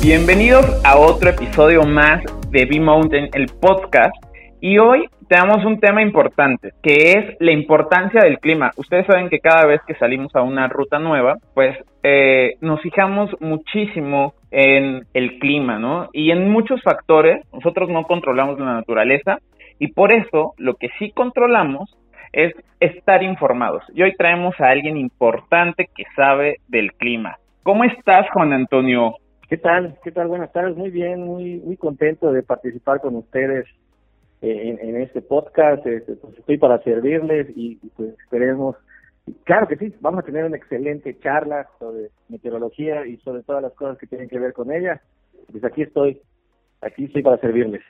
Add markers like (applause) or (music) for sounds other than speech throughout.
Bienvenidos a otro episodio más de B-Mountain, el podcast. Y hoy tenemos un tema importante, que es la importancia del clima. Ustedes saben que cada vez que salimos a una ruta nueva, pues eh, nos fijamos muchísimo en el clima, ¿no? Y en muchos factores, nosotros no controlamos la naturaleza y por eso lo que sí controlamos es estar informados. Y hoy traemos a alguien importante que sabe del clima. ¿Cómo estás, Juan Antonio? ¿Qué tal? ¿Qué tal? Buenas tardes. Muy bien, muy muy contento de participar con ustedes eh, en, este podcast. Este, pues estoy para servirles y, pues esperemos. Claro que sí, vamos a tener una excelente charla sobre meteorología y sobre todas las cosas que tienen que ver con ella. Pues aquí estoy, aquí estoy para servirles.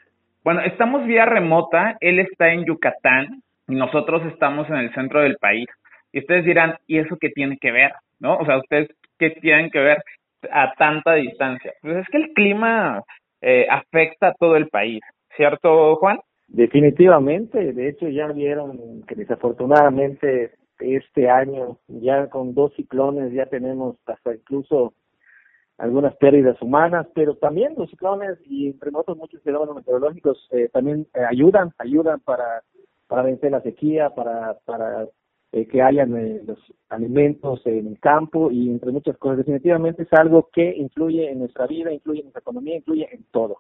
Bueno, estamos vía remota. Él está en Yucatán y nosotros estamos en el centro del país. Y ustedes dirán, ¿y eso qué tiene que ver? ¿No? O sea, ustedes qué tienen que ver a tanta distancia. Pues es que el clima eh, afecta a todo el país, ¿cierto, Juan? Definitivamente, de hecho ya vieron que desafortunadamente este año ya con dos ciclones ya tenemos hasta incluso algunas pérdidas humanas, pero también los ciclones y entre otros muchos fenómenos meteorológicos eh, también eh, ayudan, ayudan para para vencer la sequía, para para eh, que hayan eh, los alimentos en el campo y entre muchas cosas. Definitivamente es algo que influye en nuestra vida, influye en nuestra economía, influye en todo.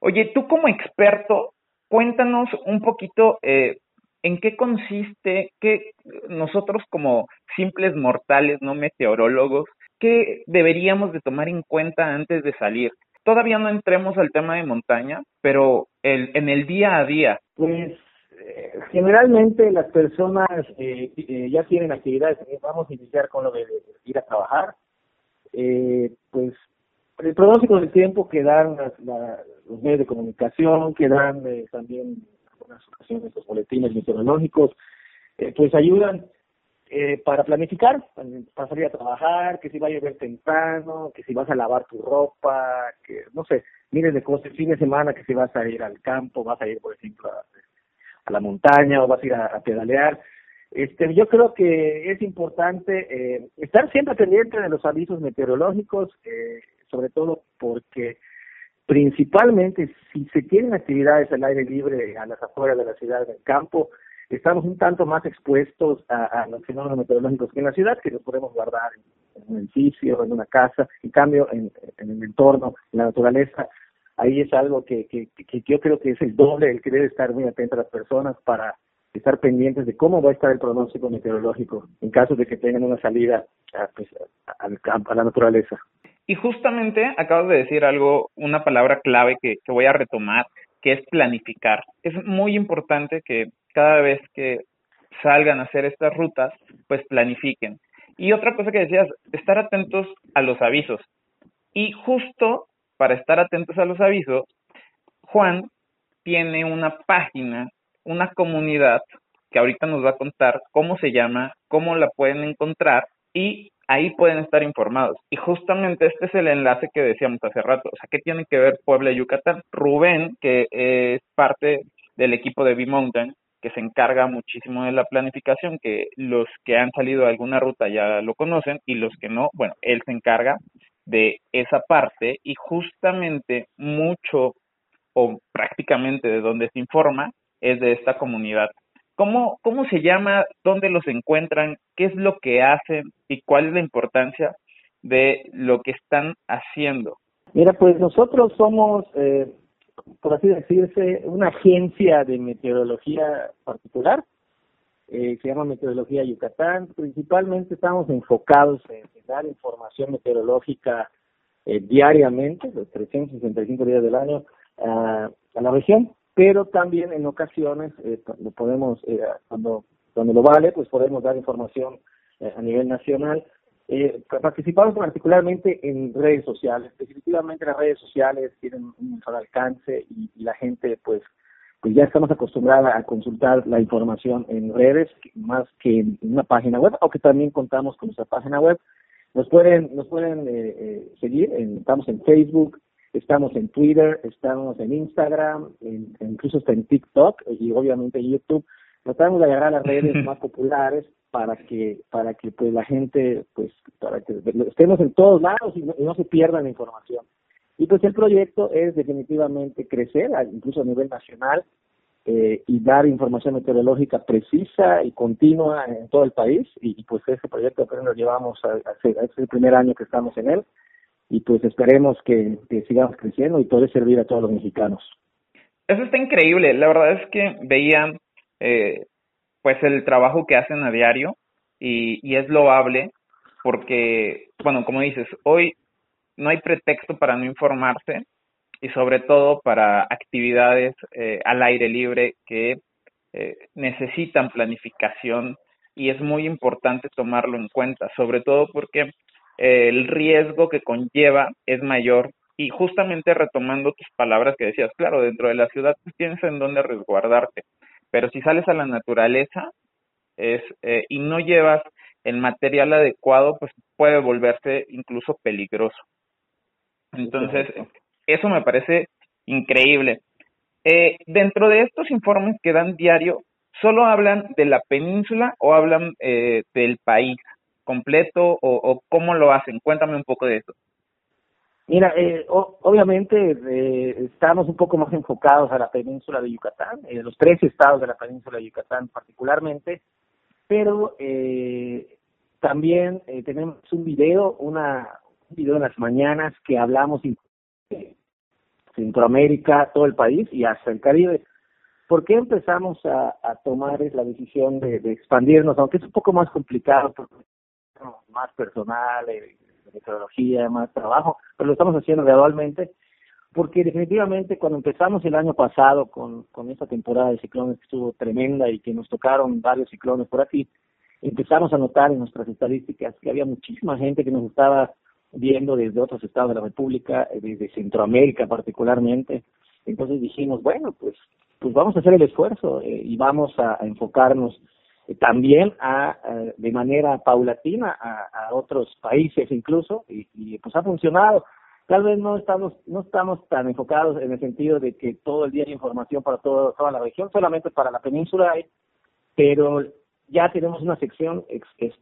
Oye, tú como experto, cuéntanos un poquito eh, en qué consiste, que nosotros como simples mortales, no meteorólogos, qué deberíamos de tomar en cuenta antes de salir. Todavía no entremos al tema de montaña, pero el, en el día a día. Pues generalmente las personas eh, eh, ya tienen actividades, vamos a iniciar con lo de, ir a trabajar, eh, pues el pronóstico del tiempo que dan los medios de comunicación, que dan también en algunas ocasiones los boletines meteorológicos, pues ayudan para planificar, para salir a trabajar, que si va a llover temprano, que si vas a lavar tu ropa, que no sé, miles de cosas, fin de semana que si vas a ir al campo, vas a ir, por ejemplo, a a la montaña o vas a ir a, pedalear. Este, yo creo que es importante eh, estar siempre pendiente de los avisos meteorológicos, eh, sobre todo porque principalmente si se tienen actividades al aire libre a las afueras de la ciudad, del campo, estamos un tanto más expuestos a, los fenómenos meteorológicos que en la ciudad, que nos podemos guardar en, un edificio, en una casa, en cambio en el entorno, en la naturaleza, ahí es algo que, que, que yo creo que es el doble el que debe estar muy atento a las personas para estar pendientes de cómo va a estar el pronóstico meteorológico en caso de que tengan una salida a, pues, al campo, a la naturaleza. Y justamente acabas de decir algo, una palabra clave que, que voy a retomar, que es planificar. Es muy importante que cada vez que salgan a hacer estas rutas, pues planifiquen. Y otra cosa que decías, estar atentos a los avisos. Y justo para estar atentos a los avisos, Juan tiene una página, una comunidad que ahorita nos va a contar cómo se llama, cómo la pueden encontrar y ahí pueden estar informados. Y justamente este es el enlace que decíamos hace rato. O sea, ¿qué tiene que ver Puebla y Yucatán? Rubén, que es parte del equipo de B-Mountain, que se encarga muchísimo de la planificación, que los que han salido a alguna ruta ya lo conocen y los que no, bueno, él se encarga de esa parte y justamente mucho o prácticamente de donde se informa es de esta comunidad. ¿Cómo, ¿Cómo se llama? ¿Dónde los encuentran? ¿Qué es lo que hacen? ¿Y cuál es la importancia de lo que están haciendo? Mira, pues nosotros somos, eh, por así decirse, una agencia de meteorología particular eh, se llama Meteorología Yucatán. Principalmente estamos enfocados en, dar información meteorológica eh, diariamente, los 365 días del año, a la región, pero también en ocasiones, eh, podemos, eh, cuando, cuando lo vale, pues podemos dar información eh, a nivel nacional. participamos particularmente en redes sociales. Definitivamente las redes sociales tienen un mejor alcance y la gente, pues, pues ya estamos acostumbrados a consultar la información en redes más que en una página web, aunque también contamos con nuestra página web. Nos pueden, nos pueden eh, eh, seguir, estamos en Facebook, estamos en Twitter, estamos en Instagram, incluso está en TikTok y obviamente en YouTube. Tratamos de agarrar las redes (laughs) más populares para que para que pues la gente pues para que estemos en todos lados y no, se pierda la información. Y pues el proyecto es definitivamente crecer, incluso a nivel nacional, eh, y dar información meteorológica precisa y continua en todo el país. Y, pues ese proyecto apenas lo llevamos a, es el primer año que estamos en él. Y pues esperemos que, sigamos creciendo y poder servir a todos los mexicanos. Eso está increíble. La verdad es que veía eh, pues el trabajo que hacen a diario y es loable porque, bueno, como dices, hoy no hay pretexto para no informarse y sobre todo para actividades eh, al aire libre que eh, necesitan planificación y es muy importante tomarlo en cuenta, sobre todo porque eh, el riesgo que conlleva es mayor y justamente retomando tus palabras que decías, claro, dentro de la ciudad pues, tienes en dónde resguardarte, pero si sales a la naturaleza es y no llevas el material adecuado, pues puede volverse incluso peligroso. Entonces, eso me parece increíble. Eh, dentro de estos informes que dan diario, ¿solo hablan de la península o hablan eh, del país completo o, cómo lo hacen? Cuéntame un poco de eso. Mira, eh, obviamente estamos un poco más enfocados a la península de Yucatán, los tres estados de la península de Yucatán particularmente, pero también tenemos un video, una, en las mañanas que hablamos Centroamérica, todo el país y hasta el Caribe. ¿Por qué empezamos a, tomar la decisión de, expandirnos? Aunque es un poco más complicado, porque más personal, eh, metodología, más trabajo, pero lo estamos haciendo gradualmente, porque definitivamente cuando empezamos el año pasado con, con esta temporada de ciclones que estuvo tremenda y que nos tocaron varios ciclones por aquí, empezamos a notar en nuestras estadísticas que había muchísima gente que nos estaba viendo desde otros estados de la República, eh, desde Centroamérica particularmente. Entonces dijimos, bueno, pues, pues vamos a hacer el esfuerzo eh, y vamos a, enfocarnos eh, también a, de manera paulatina a, otros países incluso y, y, pues ha funcionado. Tal vez no estamos no estamos tan enfocados en el sentido de que todo el día hay información para toda la región, solamente para la península hay, pero ya tenemos una sección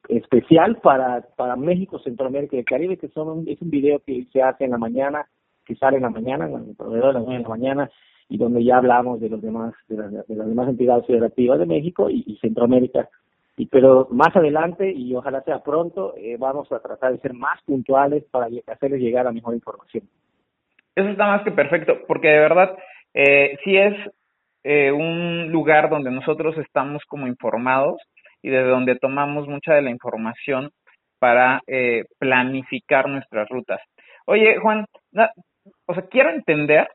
especial para, para México, Centroamérica y el Caribe, que son es un video que se hace en la mañana, que sale en la mañana, en el proveedor de las 9 de la mañana, y donde ya hablamos de los demás, de, las, demás entidades federativas de México y, Centroamérica. Y, pero más adelante, y ojalá sea pronto, eh, vamos a tratar de ser más puntuales para hacerles llegar la mejor información. Eso está más que perfecto, porque de verdad, eh, sí es eh, un lugar donde nosotros estamos como informados y de donde tomamos mucha de la información para eh, planificar nuestras rutas. Oye, Juan, o sea, quiero entender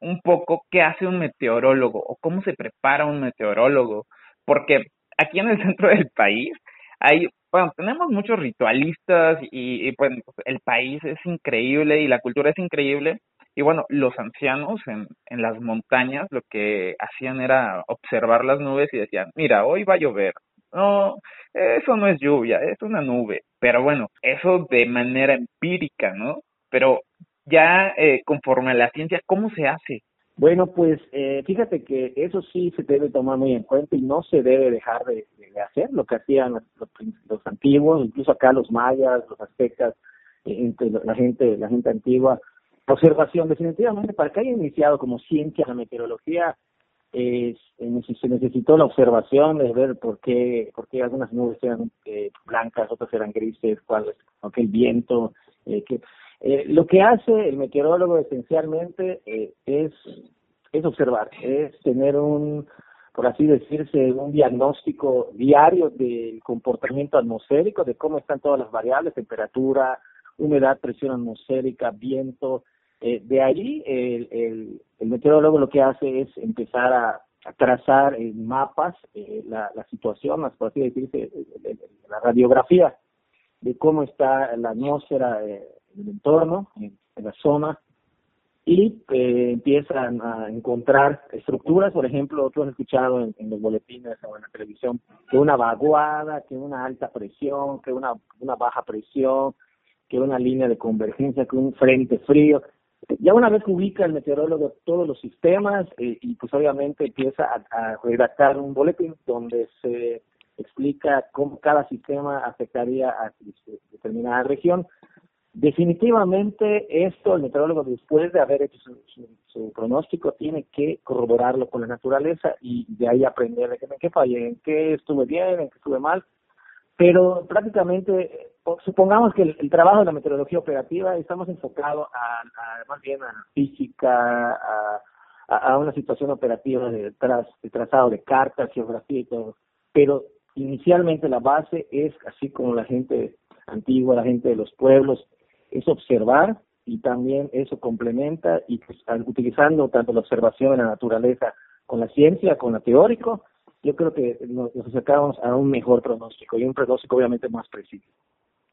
un poco qué hace un meteorólogo o cómo se prepara un meteorólogo, porque aquí en el (laughs) centro del país hay, bueno, tenemos muchos ritualistas y, y pues el país es increíble y la cultura es increíble, y bueno, los ancianos en, en las montañas lo que hacían era observar las nubes y decían, mira, hoy va a llover, no, eso no es lluvia, es una nube. Pero bueno, eso de manera empírica, ¿no? Pero ya eh, conforme a la ciencia, ¿cómo se hace? Bueno, pues eh, fíjate que eso sí se debe tomar muy en cuenta y no se debe dejar de, hacer lo que hacían los, antiguos, incluso acá los mayas, los aztecas, eh, la gente, la gente antigua. Observación, definitivamente, para que haya iniciado como ciencia la meteorología, eh, se necesitó la observación de ver por qué, por algunas nubes eran eh, blancas, otras eran grises, cuál es el viento. Eh, que, eh, lo que hace el meteorólogo esencialmente eh, es, es observar, es tener un, por así decirse, un diagnóstico diario del comportamiento atmosférico, de cómo están todas las variables, temperatura, humedad, presión atmosférica, viento, eh, de ahí el, el, meteorólogo lo que hace es empezar a, trazar en mapas eh, la, la, situación, por así decirse, la radiografía de cómo está la atmósfera eh, el entorno, en, la zona, y eh, empiezan a encontrar estructuras, por ejemplo, tú has escuchado en, en, los boletines o en la televisión, que una vaguada, que una alta presión, que una, una baja presión, que una línea de convergencia, que un frente frío. Ya una vez ubica el meteorólogo todos los sistemas eh, y pues obviamente empieza a, redactar un boletín donde se explica cómo cada sistema afectaría a determinada región. Definitivamente esto el meteorólogo después de haber hecho su, pronóstico tiene que corroborarlo con la naturaleza y de ahí aprender en qué fallé, en qué estuve bien, en qué estuve mal. Pero prácticamente, supongamos que el, trabajo de la meteorología operativa estamos enfocados a, más bien a física, a, a, una situación operativa de, de trazado de cartas, geografía y todo. Pero inicialmente la base es así como la gente antigua, la gente de los pueblos, es observar y también eso complementa y pues, utilizando tanto la observación de la naturaleza con la ciencia, con la teórico, yo creo que nos, acercamos a un mejor pronóstico y un pronóstico obviamente más preciso.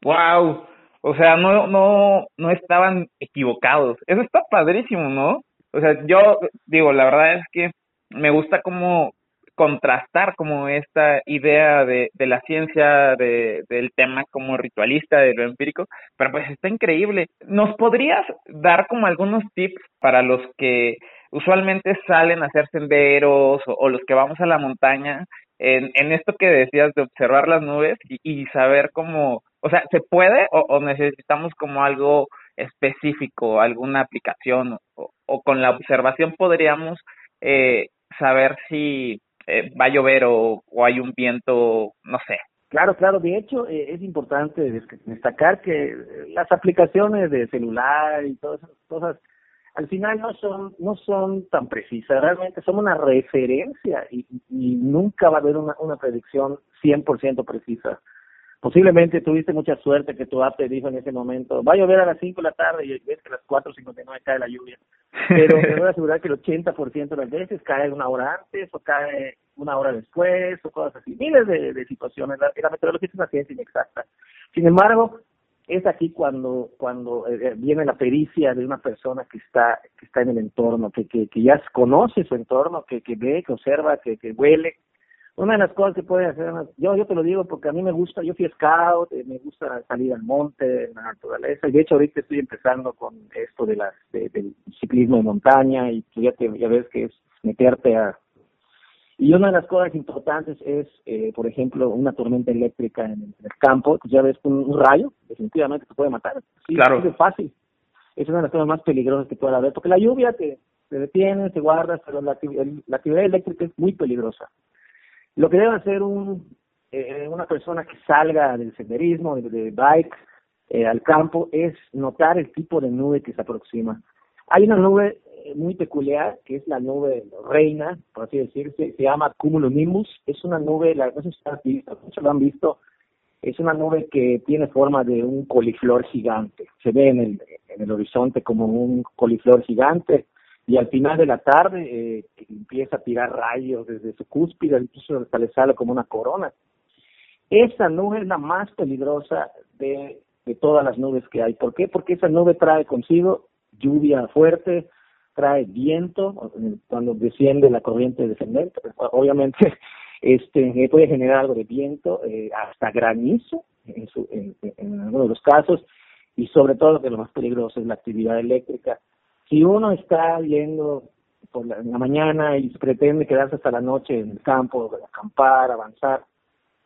Wow, o sea, no no no estaban equivocados. Eso está padrísimo, ¿no? O sea, yo digo, la verdad es que me gusta como contrastar como esta idea de, de la ciencia, de, del tema como ritualista, de lo empírico, pero pues está increíble. ¿Nos podrías dar como algunos tips para los que usualmente salen a hacer senderos o, los que vamos a la montaña en, en esto que decías de observar las nubes y, y saber cómo, o sea, ¿se puede o, necesitamos como algo específico, alguna aplicación o, con la observación podríamos eh, saber si eh, va a llover o, hay un viento, no sé. Claro, claro. De hecho, eh, es importante destacar que las aplicaciones de celular y todas esas cosas, al final no son no son tan precisas. Realmente son una referencia y, y nunca va a haber una, una predicción 100% precisa. Posiblemente tuviste mucha suerte que tu app te dijo en ese momento, va a llover a las 5 de la tarde y ves que a las 4.59 cae la lluvia. Pero te voy a asegurar que el 80% de las veces cae una hora antes o cae una hora después o cosas así. Miles de, situaciones. La, la meteorología es una ciencia inexacta. Sin embargo, es aquí cuando cuando eh, eh, viene la pericia de una persona que está que está en el entorno, que que, que ya conoce su entorno, que, que ve, que observa, que, que huele, una de las cosas que puede hacer, yo, yo te lo digo porque a mí me gusta, yo fui scout, eh, me gusta salir al monte, en la naturaleza, y de hecho ahorita estoy empezando con esto de las del ciclismo de montaña, y tú ya, te, ya ves que es meterte a... Y una de las cosas importantes es, eh, por ejemplo, una tormenta eléctrica en, el campo, pues ya ves un, rayo, definitivamente te puede matar. Sí, claro. Es fácil. Es una de las cosas más peligrosas que puede haber, porque la lluvia te, te detiene, te guardas, pero la, la actividad eléctrica es muy peligrosa. Lo que debe hacer un, eh, una persona que salga del senderismo, de, bike, eh, al campo, es notar el tipo de nube que se aproxima. Hay una nube eh, muy peculiar, que es la nube reina, por así decirse, se llama cumulonimbus, es una nube, la, no sé si visto, muchos lo han visto, es una nube que tiene forma de un coliflor gigante, se ve en el, en el horizonte como un coliflor gigante, y al final de la tarde eh, empieza a tirar rayos desde su cúspide, incluso hasta le sale como una corona. Esa nube es la más peligrosa de, de todas las nubes que hay. ¿Por qué? Porque esa nube trae consigo lluvia fuerte, trae viento cuando desciende la corriente descendente. Obviamente, (laughs) este puede generar algo de viento, eh, hasta granizo en, su, en algunos de los casos, y sobre todo que lo más peligroso es la actividad eléctrica si uno está yendo por la, en la mañana y pretende quedarse hasta la noche en el campo, acampar, avanzar,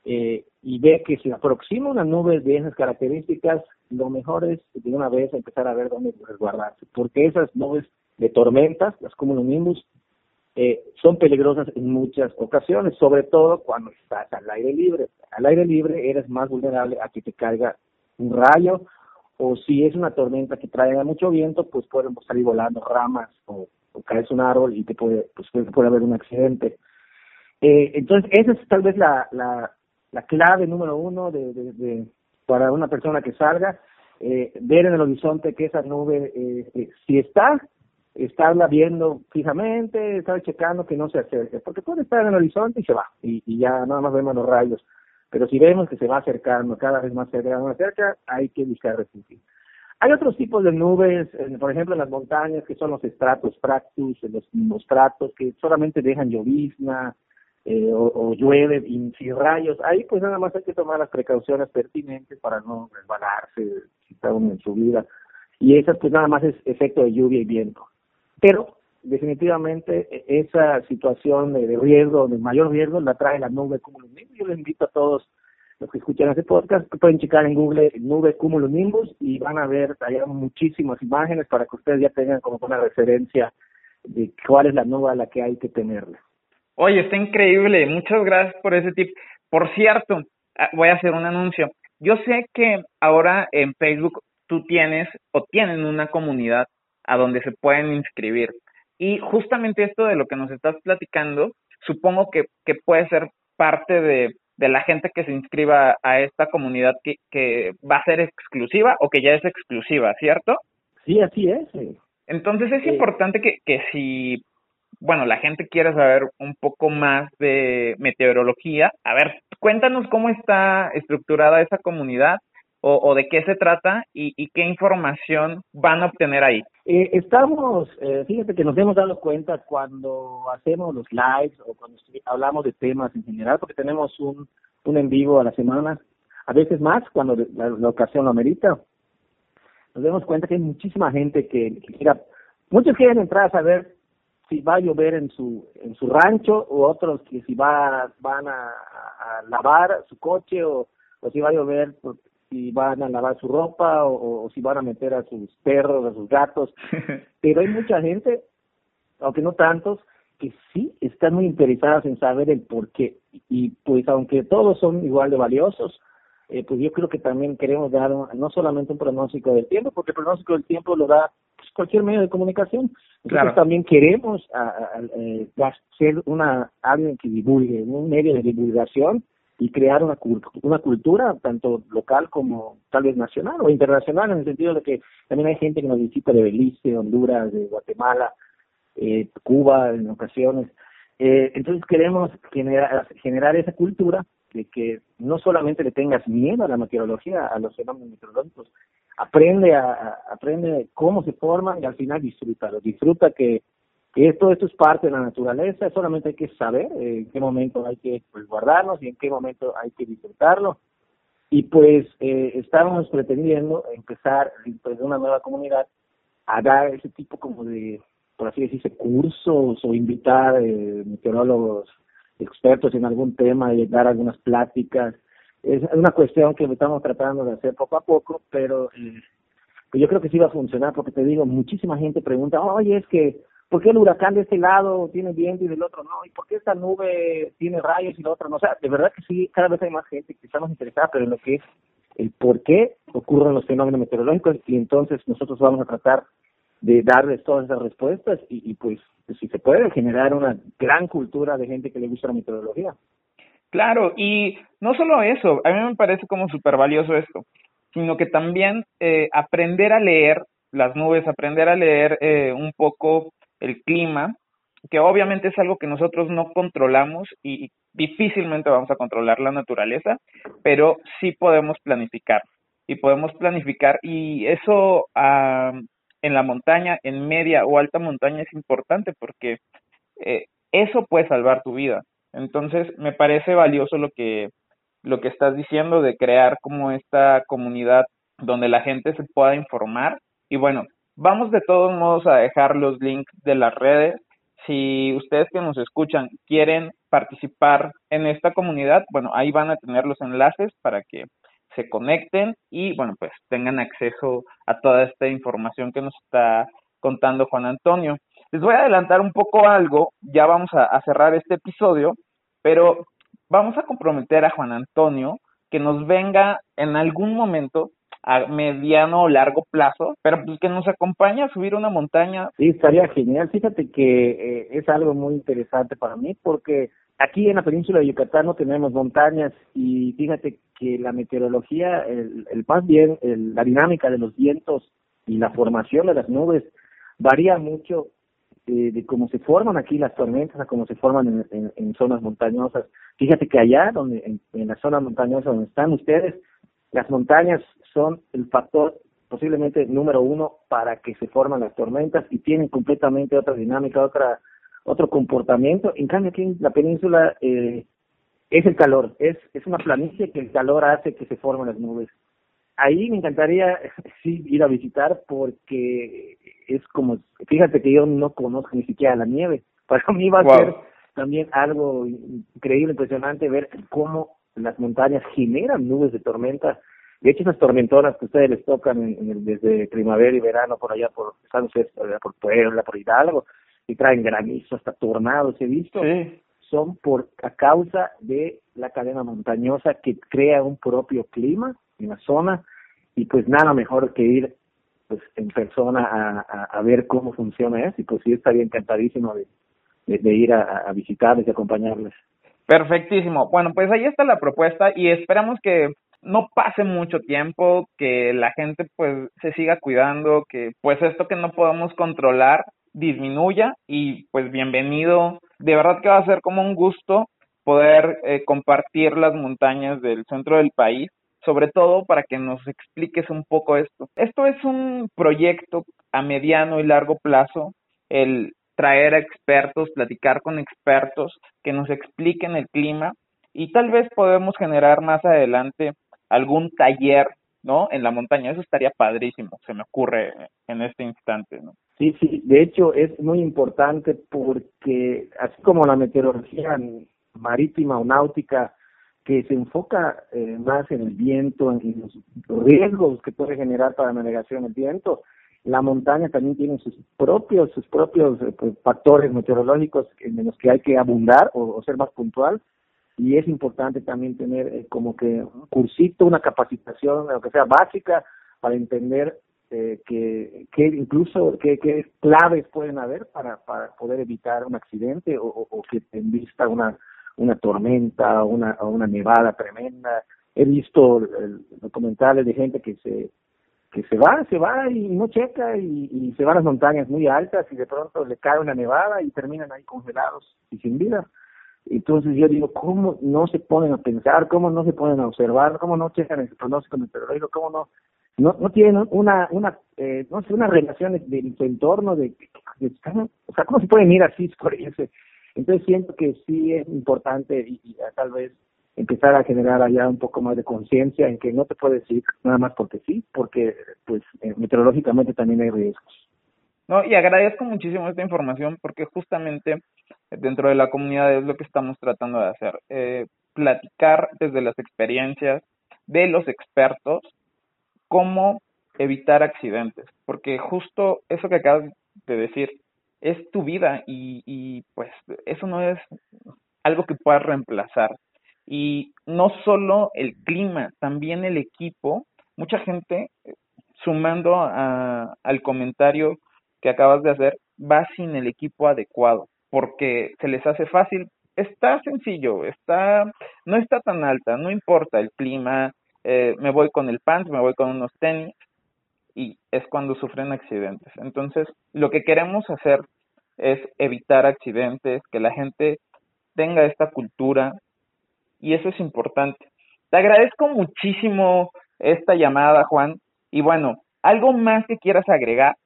eh, y ve que se aproxima una nube de esas características, lo mejor es de una vez empezar a ver dónde resguardarse, porque esas nubes de tormentas, las cumulonimbus, eh, son peligrosas en muchas ocasiones, sobre todo cuando estás al aire libre. Al aire libre eres más vulnerable a que te caiga un rayo o si es una tormenta que trae mucho viento, pues pueden salir volando ramas o, o caerse un árbol y te puede, pues puede, haber un accidente. Eh, entonces, esa es tal vez la, la, la clave número uno de, para una persona que salga, eh, ver en el horizonte que esa nube, eh, si está, estarla viendo fijamente, estar checando que no se acerque, porque puede estar en el horizonte y se va, y, y ya nada más vemos los rayos. Pero si vemos que se va acercando cada vez más cerca, más cerca, hay que buscar refugio. Hay otros tipos de nubes, por ejemplo en las montañas, que son los estratos fractus, los estratos que solamente dejan llovizna eh, o, llueve y sin rayos. Ahí pues nada más hay que tomar las precauciones pertinentes para no resbalarse si está uno en su vida. Y eso pues nada más es efecto de lluvia y viento. Pero definitivamente e, esa situación de, riesgo, de mayor riesgo, la trae la nube como Yo les invito a todos los que escuchan ese podcast pueden checar en Google nube cumulonimbus y van a ver allá muchísimas imágenes para que ustedes ya tengan como una referencia de cuál es la nube a la que hay que tenerle. Oye, está increíble. Muchas gracias por ese tip. Por cierto, ah, voy a hacer un anuncio. Yo sé que ahora en Facebook tú tienes o tienen una comunidad a donde se pueden inscribir. Y justamente esto de lo que nos estás platicando, supongo que, que puede ser parte de, de la gente que se inscriba a esta comunidad que, que va a ser exclusiva o que ya es exclusiva, ¿cierto? Sí, así es. Entonces es importante que, que si bueno, la gente quiere saber un poco más de meteorología. A ver, cuéntanos cómo está estructurada esa comunidad o, de qué se trata y, qué información van a obtener ahí. Eh, estamos, eh, fíjate que nos hemos dado cuenta cuando hacemos los lives o cuando hablamos de temas en general, porque tenemos un, un en vivo a la semana, a veces más cuando la, ocasión lo amerita. Nos damos cuenta que hay muchísima gente que, que quiera, muchos quieren entrar a saber si va a llover en su en su rancho o otros que si va van a, a lavar su coche o, o si va a llover si van a lavar su ropa o, o, si van a meter a sus perros a sus gatos. (laughs) Pero hay mucha gente aunque no tantos que sí están muy interesados en saber el por qué. Y pues aunque todos son igual de valiosos eh, pues yo creo que también queremos dar no solamente un pronóstico del tiempo porque el pronóstico del tiempo lo da pues, cualquier medio de comunicación. Nosotros también queremos a, eh, ser una alguien que divulgue, un medio de divulgación y crear una, una cultura tanto local como tal vez nacional o internacional en el sentido de que también hay gente que nos visita de Belice, Honduras, de Guatemala, eh, Cuba en ocasiones. Eh, entonces queremos generar, generar esa cultura de que no solamente le tengas miedo a la meteorología, a los fenómenos meteorológicos, aprende a, aprende cómo se forman y al final disfrútalo, disfruta que, todo esto es parte de la naturaleza, solamente hay que saber en qué momento hay que pues, guardarnos y en qué momento hay que disfrutarlo. Y pues eh, estamos pretendiendo empezar pues, una nueva comunidad a dar ese tipo como de, por así decirse, cursos o invitar eh, meteorólogos expertos en algún tema y dar algunas pláticas es una cuestión que estamos tratando de hacer poco a poco, pero eh, yo creo que sí va a funcionar porque te digo, muchísima gente pregunta, oye, es que, ¿por qué el huracán de este lado tiene viento y del otro no? ¿Y por qué esta nube tiene rayos y la otra no? O sea, de verdad que sí, cada vez hay más gente que estamos interesada, pero en lo que es el por qué ocurren los fenómenos meteorológicos y entonces nosotros vamos a tratar de darles todas esas respuestas y, y pues si se puede generar una gran cultura de gente que le gusta la meteorología. Claro, y no solo eso, a mí me parece como súper valioso esto, sino que también eh, aprender a leer las nubes, aprender a leer eh, un poco el clima, que obviamente es algo que nosotros no controlamos y difícilmente vamos a controlar la naturaleza, pero sí podemos planificar y podemos planificar y eso en la montaña, en media o alta montaña es importante porque eh, eso puede salvar tu vida. Entonces, me parece valioso lo que, lo que estás diciendo de crear como esta comunidad donde la gente se pueda informar. Y bueno, vamos de todos modos a dejar los links de las redes. Si ustedes que nos escuchan quieren participar en esta comunidad, bueno, ahí van a tener los enlaces para que se conecten y bueno, pues tengan acceso a toda esta información que nos está contando Juan Antonio. Les voy a adelantar un poco algo, ya vamos a, cerrar este episodio, pero vamos a comprometer a Juan Antonio que nos venga en algún momento a mediano o largo plazo, pero pues que nos acompañe a subir una montaña. Sí, estaría genial. Fíjate que eh, es algo muy interesante para mí porque aquí en la península de Yucatán no tenemos montañas y fíjate que la meteorología, el, el más bien la dinámica de los vientos y la formación de las nubes varía mucho eh, de cómo se forman aquí las tormentas a cómo se forman en, en, zonas montañosas. Fíjate que allá, donde en, en la zona montañosa donde están ustedes, las montañas son el factor posiblemente número uno para que se forman las tormentas y tienen completamente otra dinámica, otra otro comportamiento. En cambio aquí en la península eh, es el calor, es es una planicie que el calor hace que se formen las nubes ahí me encantaría (laughs) sí ir a visitar porque es como, fíjate que yo no conozco ni siquiera la nieve. (laughs) Para mí va a ser también algo increíble, impresionante ver cómo las montañas generan nubes de tormenta. De hecho, esas tormentonas que ustedes les tocan en, desde primavera y verano por allá por San por Puebla, por Hidalgo, y traen granizo, hasta tornados, he visto, son por a causa de la cadena montañosa que crea un propio clima en la zona y pues nada mejor que ir pues en persona a, a, ver cómo funciona eso y pues sí estaría encantadísimo de, de, ir a, a visitarles y acompañarles. Perfectísimo. Bueno, pues ahí está la propuesta y esperamos que no pase mucho tiempo, que la gente pues se siga cuidando, que pues esto que no podemos controlar disminuya y pues bienvenido. De verdad que va a ser como un gusto poder eh, compartir las montañas del centro del país, sobre todo para que nos expliques un poco esto. Esto es un proyecto a mediano y largo plazo, el traer a expertos, platicar con expertos que nos expliquen el clima y tal vez podemos generar más adelante algún taller, ¿no? En la montaña. Eso estaría padrísimo, se me ocurre en este instante. Sí, sí, de hecho es muy importante porque así como la meteorología marítima o náutica que se enfoca eh, más en el viento, en los riesgos que puede generar para la navegación el viento, la montaña también tiene sus propios sus propios eh, pues, factores meteorológicos en los que hay que abundar o, ser más puntual y es importante también tener eh, como que un cursito, una capacitación, lo que sea básica para entender eh, que, que incluso qué que claves pueden haber para, para poder evitar un accidente o, que en vista una una tormenta o una, una nevada tremenda. He visto documentales de gente que se que se va, se va y no checa y, se va a las montañas muy altas y de pronto le cae una nevada y terminan ahí congelados y sin vida. Entonces yo digo, ¿cómo no se ponen a pensar? ¿Cómo no se ponen a observar? ¿Cómo no checan el pronóstico meteorológico? ¿Cómo no no, no tienen una, una eh, no sé, una relación de, su entorno, de, o sea, ¿cómo se pueden ir así (laughs) por? Entonces siento que sí es importante y, y tal vez empezar a generar allá un poco más de conciencia en que no te puedes ir nada más porque sí, porque pues eh, meteorológicamente también hay riesgos. No, y agradezco muchísimo esta información porque justamente dentro de la comunidad es lo que estamos tratando de hacer, eh, platicar desde las experiencias de los expertos cómo evitar accidentes, porque justo eso que acabas de decir es tu vida y, y pues eso no es algo que puedas reemplazar y no solo el clima, también el equipo. Mucha gente, eh, sumando a, al comentario que acabas de hacer, va sin el equipo adecuado, porque se les hace fácil. Está sencillo, está, no está tan alta, no importa el clima, eh, me voy con el pants, me voy con unos tenis, y es cuando sufren accidentes. Entonces, lo que queremos hacer es evitar accidentes, que la gente tenga esta cultura y eso es importante. Te agradezco muchísimo esta llamada, Juan. Y bueno, ¿algo más que quieras agregar?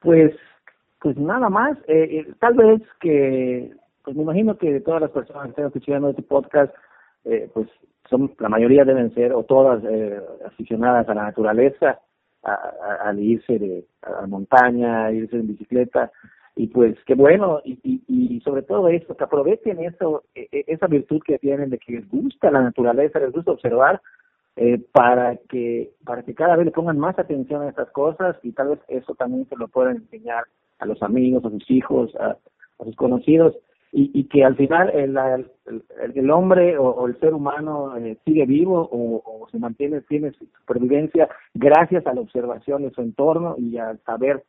Pues, pues nada más. Eh, eh, tal vez que, pues me imagino que todas las personas que están escuchando este podcast, eh, pues son, la mayoría deben ser, o todas, eh, aficionadas a la naturaleza, al irse de, a la montaña, irse en bicicleta y pues qué bueno y, y, y, sobre todo eso que aprovechen eso e, e, esa virtud que tienen de que les gusta la naturaleza les gusta observar eh, para que para que cada vez le pongan más atención a estas cosas y tal vez eso también se lo puedan enseñar a los amigos a sus hijos a, sus conocidos y, y que al final el, el, el hombre o, el ser humano eh, sigue vivo o, o se mantiene tiene supervivencia gracias a la observación de su entorno y al saber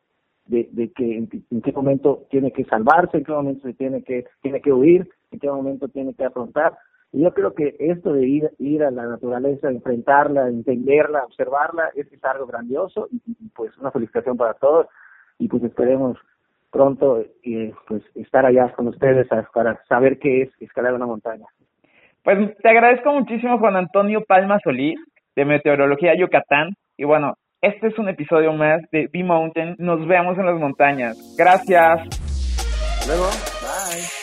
de, de que en, qué momento tiene que salvarse, en qué momento se tiene que, tiene que huir, en qué momento tiene que afrontar. Y yo creo que esto de ir, ir a la naturaleza, enfrentarla, entenderla, observarla, es, es algo grandioso y, pues una felicitación para todos y pues esperemos pronto eh, pues estar allá con ustedes para saber qué es escalar una montaña. Pues te agradezco muchísimo Juan Antonio Palma Solís de Meteorología Yucatán y bueno, este es un episodio más de B-Mountain. Nos vemos en las montañas. Gracias. luego. Bye.